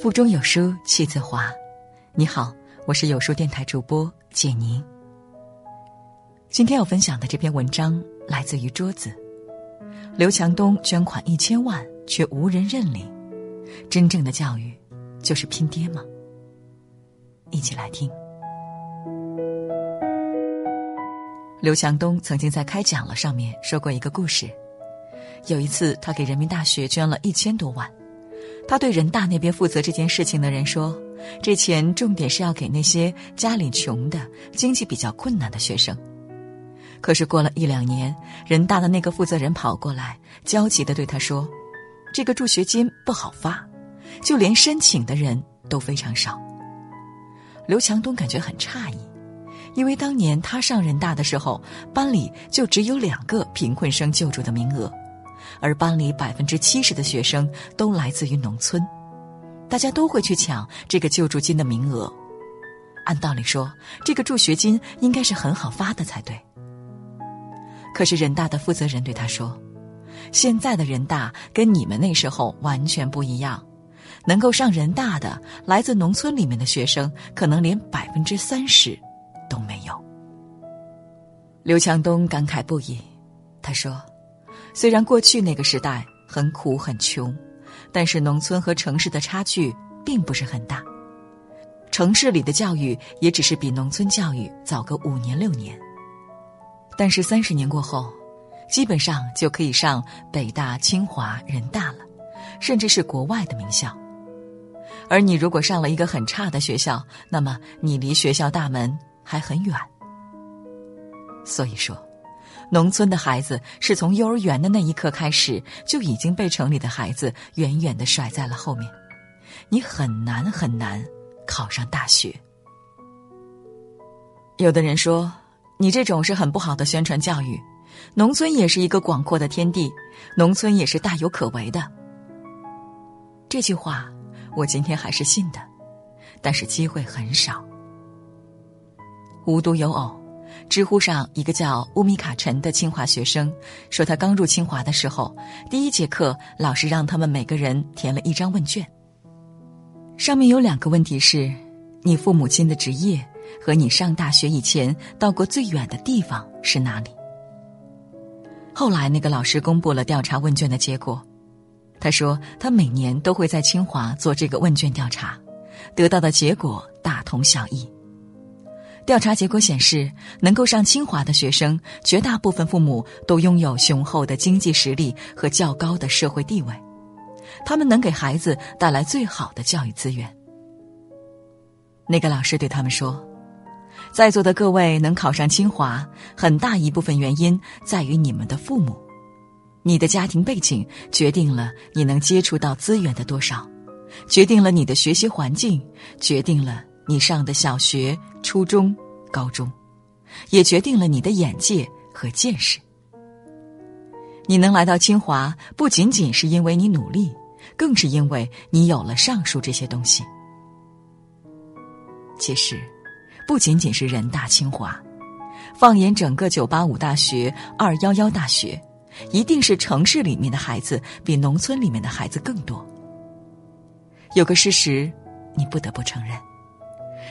腹中有书气自华。你好，我是有书电台主播简宁。今天要分享的这篇文章来自于桌子。刘强东捐款一千万，却无人认领。真正的教育，就是拼爹吗？一起来听。刘强东曾经在开讲了上面说过一个故事。有一次，他给人民大学捐了一千多万。他对人大那边负责这件事情的人说：“这钱重点是要给那些家里穷的、经济比较困难的学生。”可是过了一两年，人大的那个负责人跑过来，焦急的对他说：“这个助学金不好发，就连申请的人都非常少。”刘强东感觉很诧异，因为当年他上人大的时候，班里就只有两个贫困生救助的名额。而班里百分之七十的学生都来自于农村，大家都会去抢这个救助金的名额。按道理说，这个助学金应该是很好发的才对。可是人大的负责人对他说：“现在的人大跟你们那时候完全不一样，能够上人大的来自农村里面的学生，可能连百分之三十都没有。”刘强东感慨不已，他说。虽然过去那个时代很苦很穷，但是农村和城市的差距并不是很大。城市里的教育也只是比农村教育早个五年六年。但是三十年过后，基本上就可以上北大、清华、人大了，甚至是国外的名校。而你如果上了一个很差的学校，那么你离学校大门还很远。所以说。农村的孩子是从幼儿园的那一刻开始就已经被城里的孩子远远的甩在了后面，你很难很难考上大学。有的人说，你这种是很不好的宣传教育，农村也是一个广阔的天地，农村也是大有可为的。这句话我今天还是信的，但是机会很少。无独有偶。知乎上一个叫乌米卡陈的清华学生说，他刚入清华的时候，第一节课老师让他们每个人填了一张问卷。上面有两个问题是：你父母亲的职业和你上大学以前到过最远的地方是哪里？后来那个老师公布了调查问卷的结果，他说他每年都会在清华做这个问卷调查，得到的结果大同小异。调查结果显示，能够上清华的学生，绝大部分父母都拥有雄厚的经济实力和较高的社会地位，他们能给孩子带来最好的教育资源。那个老师对他们说：“在座的各位能考上清华，很大一部分原因在于你们的父母，你的家庭背景决定了你能接触到资源的多少，决定了你的学习环境，决定了。”你上的小学、初中、高中，也决定了你的眼界和见识。你能来到清华，不仅仅是因为你努力，更是因为你有了上述这些东西。其实，不仅仅是人大、清华，放眼整个九八五大学、二幺幺大学，一定是城市里面的孩子比农村里面的孩子更多。有个事实，你不得不承认。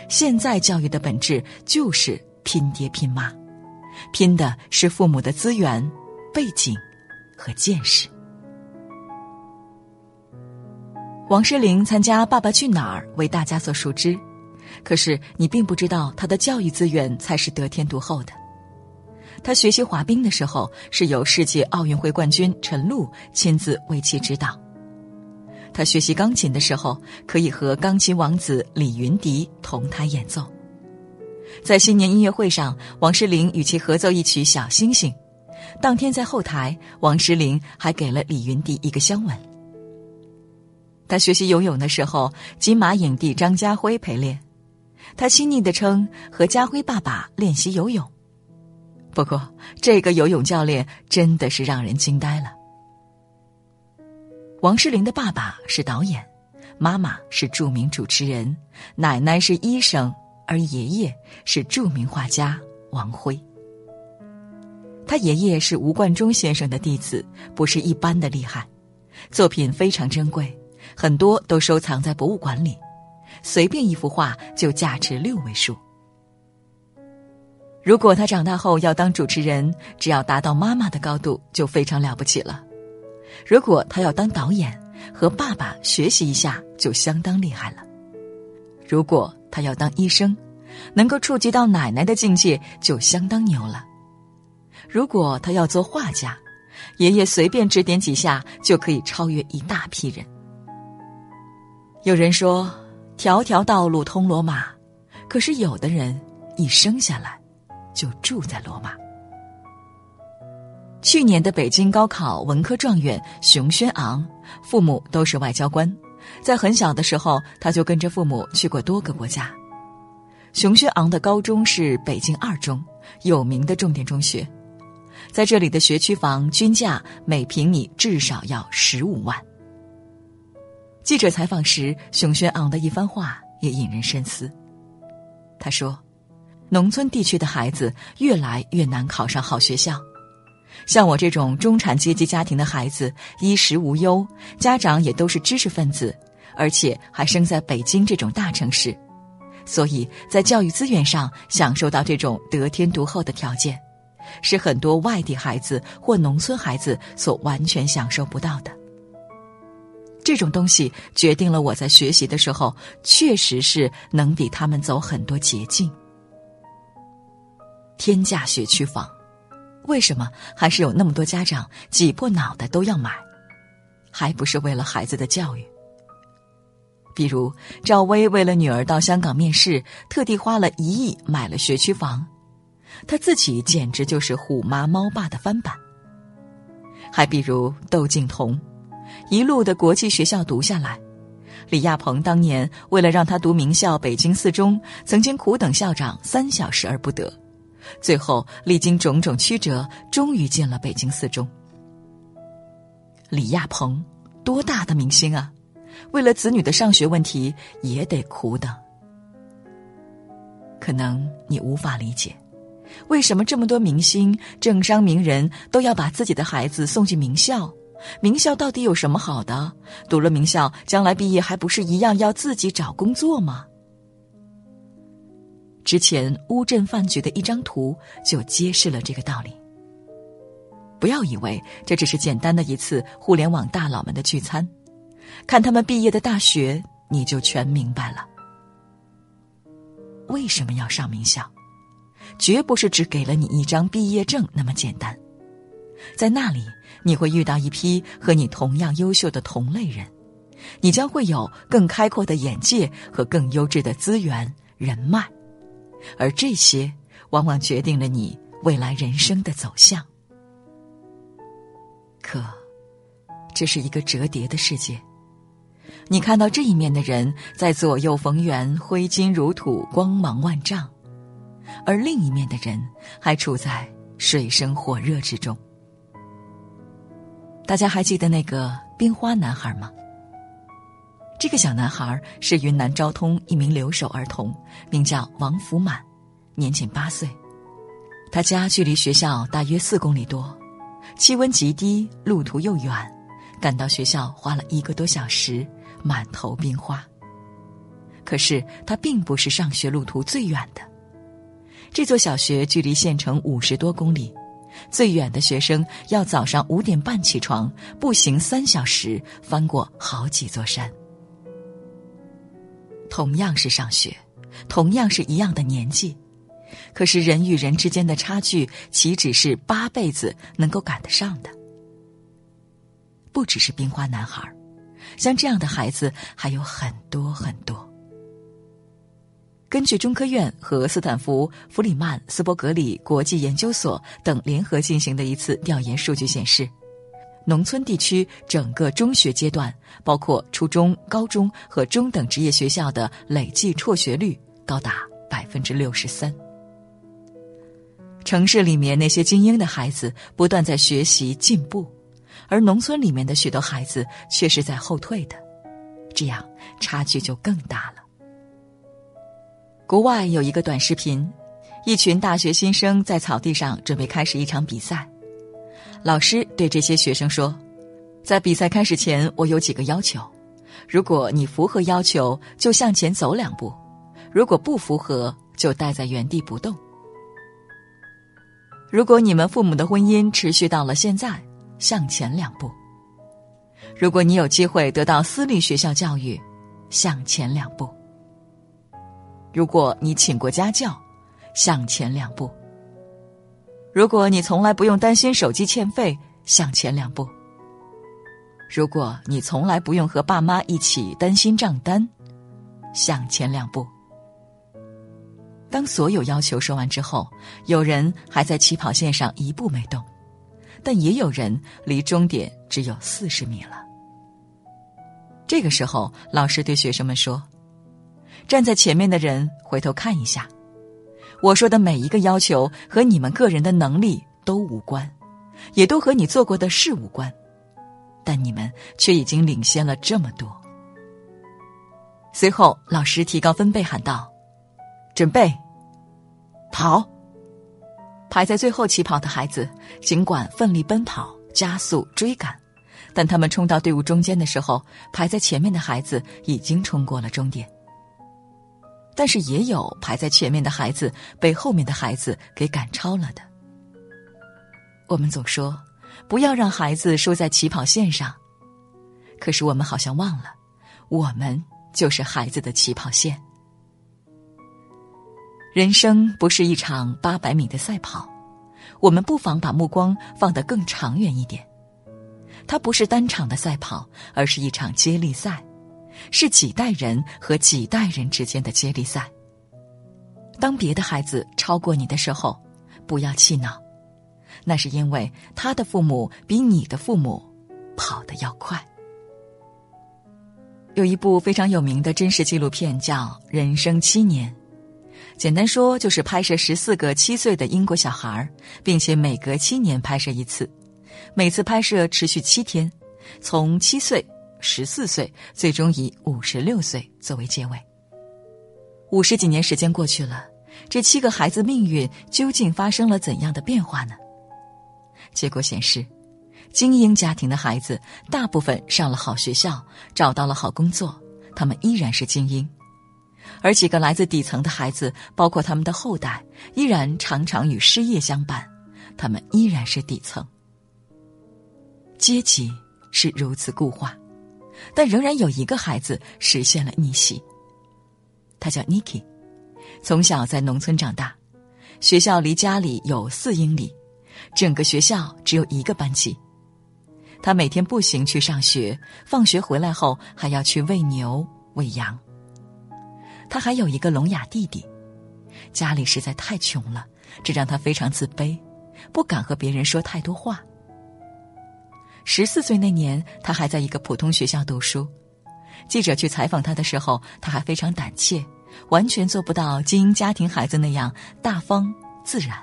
现在教育的本质就是拼爹拼妈，拼的是父母的资源、背景和见识。王诗龄参加《爸爸去哪儿》为大家所熟知，可是你并不知道她的教育资源才是得天独厚的。她学习滑冰的时候，是由世界奥运会冠军陈露亲自为其指导。他学习钢琴的时候，可以和钢琴王子李云迪同台演奏。在新年音乐会上，王诗龄与其合奏一曲《小星星》。当天在后台，王诗龄还给了李云迪一个香吻。他学习游泳的时候，金马影帝张家辉陪练。他亲昵的称和家辉爸爸练习游泳。不过，这个游泳教练真的是让人惊呆了。王诗龄的爸爸是导演，妈妈是著名主持人，奶奶是医生，而爷爷是著名画家王辉。他爷爷是吴冠中先生的弟子，不是一般的厉害，作品非常珍贵，很多都收藏在博物馆里，随便一幅画就价值六位数。如果他长大后要当主持人，只要达到妈妈的高度就非常了不起了；如果他要当导演，和爸爸学习一下就相当厉害了；如果他要当医生，能够触及到奶奶的境界就相当牛了；如果他要做画家，爷爷随便指点几下就可以超越一大批人。有人说，条条道路通罗马，可是有的人一生下来。就住在罗马。去年的北京高考文科状元熊轩昂，父母都是外交官，在很小的时候他就跟着父母去过多个国家。熊轩昂的高中是北京二中，有名的重点中学，在这里的学区房均价每平米至少要十五万。记者采访时，熊轩昂的一番话也引人深思。他说。农村地区的孩子越来越难考上好学校，像我这种中产阶级家庭的孩子，衣食无忧，家长也都是知识分子，而且还生在北京这种大城市，所以在教育资源上享受到这种得天独厚的条件，是很多外地孩子或农村孩子所完全享受不到的。这种东西决定了我在学习的时候，确实是能比他们走很多捷径。天价学区房，为什么还是有那么多家长挤破脑袋都要买？还不是为了孩子的教育？比如赵薇为了女儿到香港面试，特地花了一亿买了学区房，她自己简直就是虎妈猫爸的翻版。还比如窦靖童，一路的国际学校读下来，李亚鹏当年为了让他读名校北京四中，曾经苦等校长三小时而不得。最后历经种种曲折，终于进了北京四中。李亚鹏，多大的明星啊！为了子女的上学问题，也得苦等。可能你无法理解，为什么这么多明星、政商名人都要把自己的孩子送进名校？名校到底有什么好的？读了名校，将来毕业还不是一样要自己找工作吗？之前乌镇饭局的一张图就揭示了这个道理。不要以为这只是简单的一次互联网大佬们的聚餐，看他们毕业的大学，你就全明白了。为什么要上名校？绝不是只给了你一张毕业证那么简单，在那里你会遇到一批和你同样优秀的同类人，你将会有更开阔的眼界和更优质的资源人脉。而这些往往决定了你未来人生的走向。可，这是一个折叠的世界。你看到这一面的人在左右逢源、挥金如土、光芒万丈，而另一面的人还处在水深火热之中。大家还记得那个冰花男孩吗？这个小男孩是云南昭通一名留守儿童，名叫王福满，年仅八岁。他家距离学校大约四公里多，气温极低，路途又远，赶到学校花了一个多小时，满头冰花。可是他并不是上学路途最远的，这座小学距离县城五十多公里，最远的学生要早上五点半起床，步行三小时，翻过好几座山。同样是上学，同样是一样的年纪，可是人与人之间的差距岂止是八辈子能够赶得上的？不只是冰花男孩，像这样的孩子还有很多很多。根据中科院和斯坦福、弗里曼斯伯格里国际研究所等联合进行的一次调研数据显示。农村地区整个中学阶段，包括初中、高中和中等职业学校的累计辍学率高达百分之六十三。城市里面那些精英的孩子不断在学习进步，而农村里面的许多孩子却是在后退的，这样差距就更大了。国外有一个短视频，一群大学新生在草地上准备开始一场比赛。老师对这些学生说：“在比赛开始前，我有几个要求。如果你符合要求，就向前走两步；如果不符合，就待在原地不动。如果你们父母的婚姻持续到了现在，向前两步；如果你有机会得到私立学校教育，向前两步；如果你请过家教，向前两步；如果你从来不用担心手机欠费，向前两步。如果你从来不用和爸妈一起担心账单，向前两步。当所有要求说完之后，有人还在起跑线上一步没动，但也有人离终点只有四十米了。这个时候，老师对学生们说：“站在前面的人回头看一下，我说的每一个要求和你们个人的能力都无关，也都和你做过的事无关。”但你们却已经领先了这么多。随后，老师提高分贝喊道：“准备，跑！”排在最后起跑的孩子尽管奋力奔跑、加速追赶，但他们冲到队伍中间的时候，排在前面的孩子已经冲过了终点。但是，也有排在前面的孩子被后面的孩子给赶超了的。我们总说。不要让孩子输在起跑线上。可是我们好像忘了，我们就是孩子的起跑线。人生不是一场八百米的赛跑，我们不妨把目光放得更长远一点。它不是单场的赛跑，而是一场接力赛，是几代人和几代人之间的接力赛。当别的孩子超过你的时候，不要气恼。那是因为他的父母比你的父母跑得要快。有一部非常有名的真实纪录片叫《人生七年》，简单说就是拍摄十四个七岁的英国小孩并且每隔七年拍摄一次，每次拍摄持续七天，从七岁、十四岁，最终以五十六岁作为结尾。五十几年时间过去了，这七个孩子命运究竟发生了怎样的变化呢？结果显示，精英家庭的孩子大部分上了好学校，找到了好工作，他们依然是精英；而几个来自底层的孩子，包括他们的后代，依然常常与失业相伴，他们依然是底层。阶级是如此固化，但仍然有一个孩子实现了逆袭。他叫 Niki，从小在农村长大，学校离家里有四英里。整个学校只有一个班级，他每天步行去上学，放学回来后还要去喂牛喂羊。他还有一个聋哑弟弟，家里实在太穷了，这让他非常自卑，不敢和别人说太多话。十四岁那年，他还在一个普通学校读书。记者去采访他的时候，他还非常胆怯，完全做不到精英家庭孩子那样大方自然。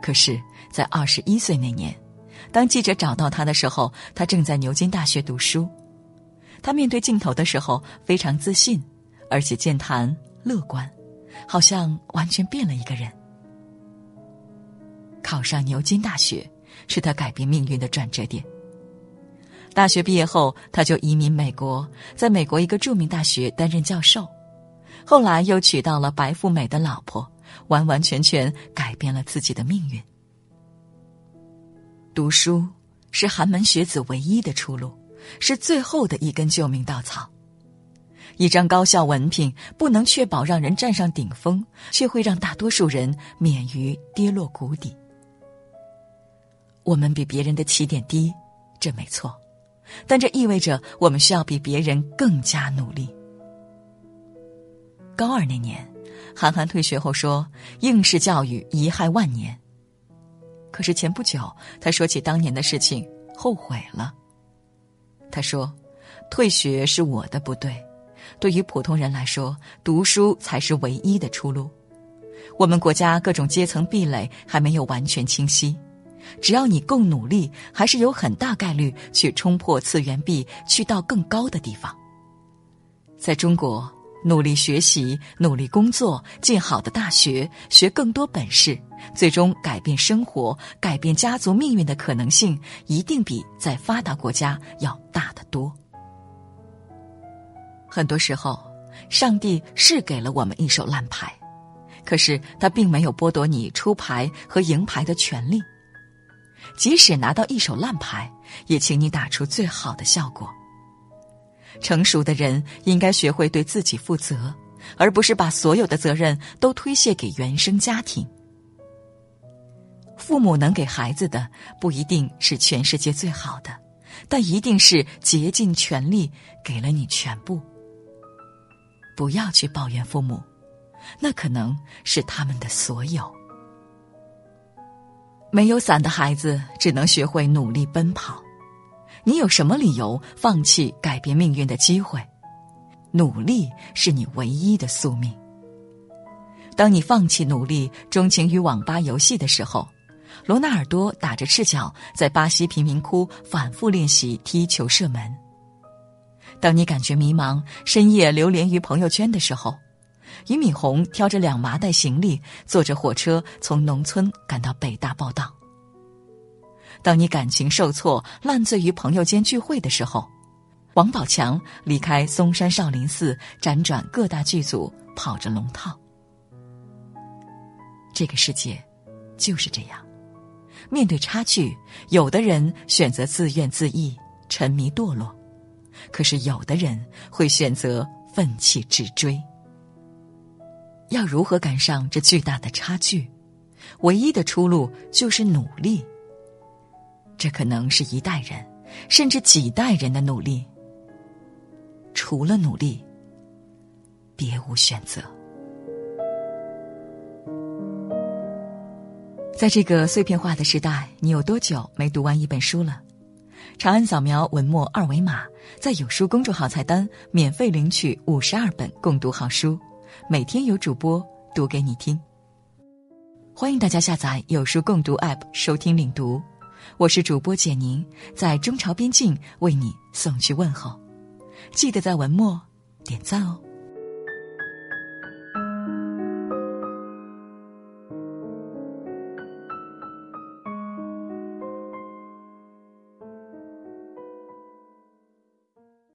可是，在二十一岁那年，当记者找到他的时候，他正在牛津大学读书。他面对镜头的时候非常自信，而且健谈乐观，好像完全变了一个人。考上牛津大学是他改变命运的转折点。大学毕业后，他就移民美国，在美国一个著名大学担任教授，后来又娶到了白富美的老婆。完完全全改变了自己的命运。读书是寒门学子唯一的出路，是最后的一根救命稻草。一张高校文凭不能确保让人站上顶峰，却会让大多数人免于跌落谷底。我们比别人的起点低，这没错，但这意味着我们需要比别人更加努力。高二那年。韩寒退学后说：“应试教育贻害万年。”可是前不久，他说起当年的事情，后悔了。他说：“退学是我的不对，对于普通人来说，读书才是唯一的出路。我们国家各种阶层壁垒还没有完全清晰，只要你够努力，还是有很大概率去冲破次元壁，去到更高的地方。在中国。”努力学习，努力工作，进好的大学，学更多本事，最终改变生活、改变家族命运的可能性，一定比在发达国家要大得多。很多时候，上帝是给了我们一手烂牌，可是他并没有剥夺你出牌和赢牌的权利。即使拿到一手烂牌，也请你打出最好的效果。成熟的人应该学会对自己负责，而不是把所有的责任都推卸给原生家庭。父母能给孩子的不一定是全世界最好的，但一定是竭尽全力给了你全部。不要去抱怨父母，那可能是他们的所有。没有伞的孩子只能学会努力奔跑。你有什么理由放弃改变命运的机会？努力是你唯一的宿命。当你放弃努力，钟情于网吧游戏的时候，罗纳尔多打着赤脚在巴西贫民窟反复练习踢球射门。当你感觉迷茫，深夜流连于朋友圈的时候，俞敏洪挑着两麻袋行李，坐着火车从农村赶到北大报道。当你感情受挫、烂醉于朋友间聚会的时候，王宝强离开嵩山少林寺，辗转各大剧组，跑着龙套。这个世界就是这样，面对差距，有的人选择自怨自艾、沉迷堕落，可是有的人会选择奋起直追。要如何赶上这巨大的差距？唯一的出路就是努力。这可能是一代人，甚至几代人的努力。除了努力，别无选择。在这个碎片化的时代，你有多久没读完一本书了？长按扫描文末二维码，在有书公众号菜单免费领取五十二本共读好书，每天有主播读给你听。欢迎大家下载有书共读 App 收听领读。我是主播简宁，在中朝边境为你送去问候，记得在文末点赞哦。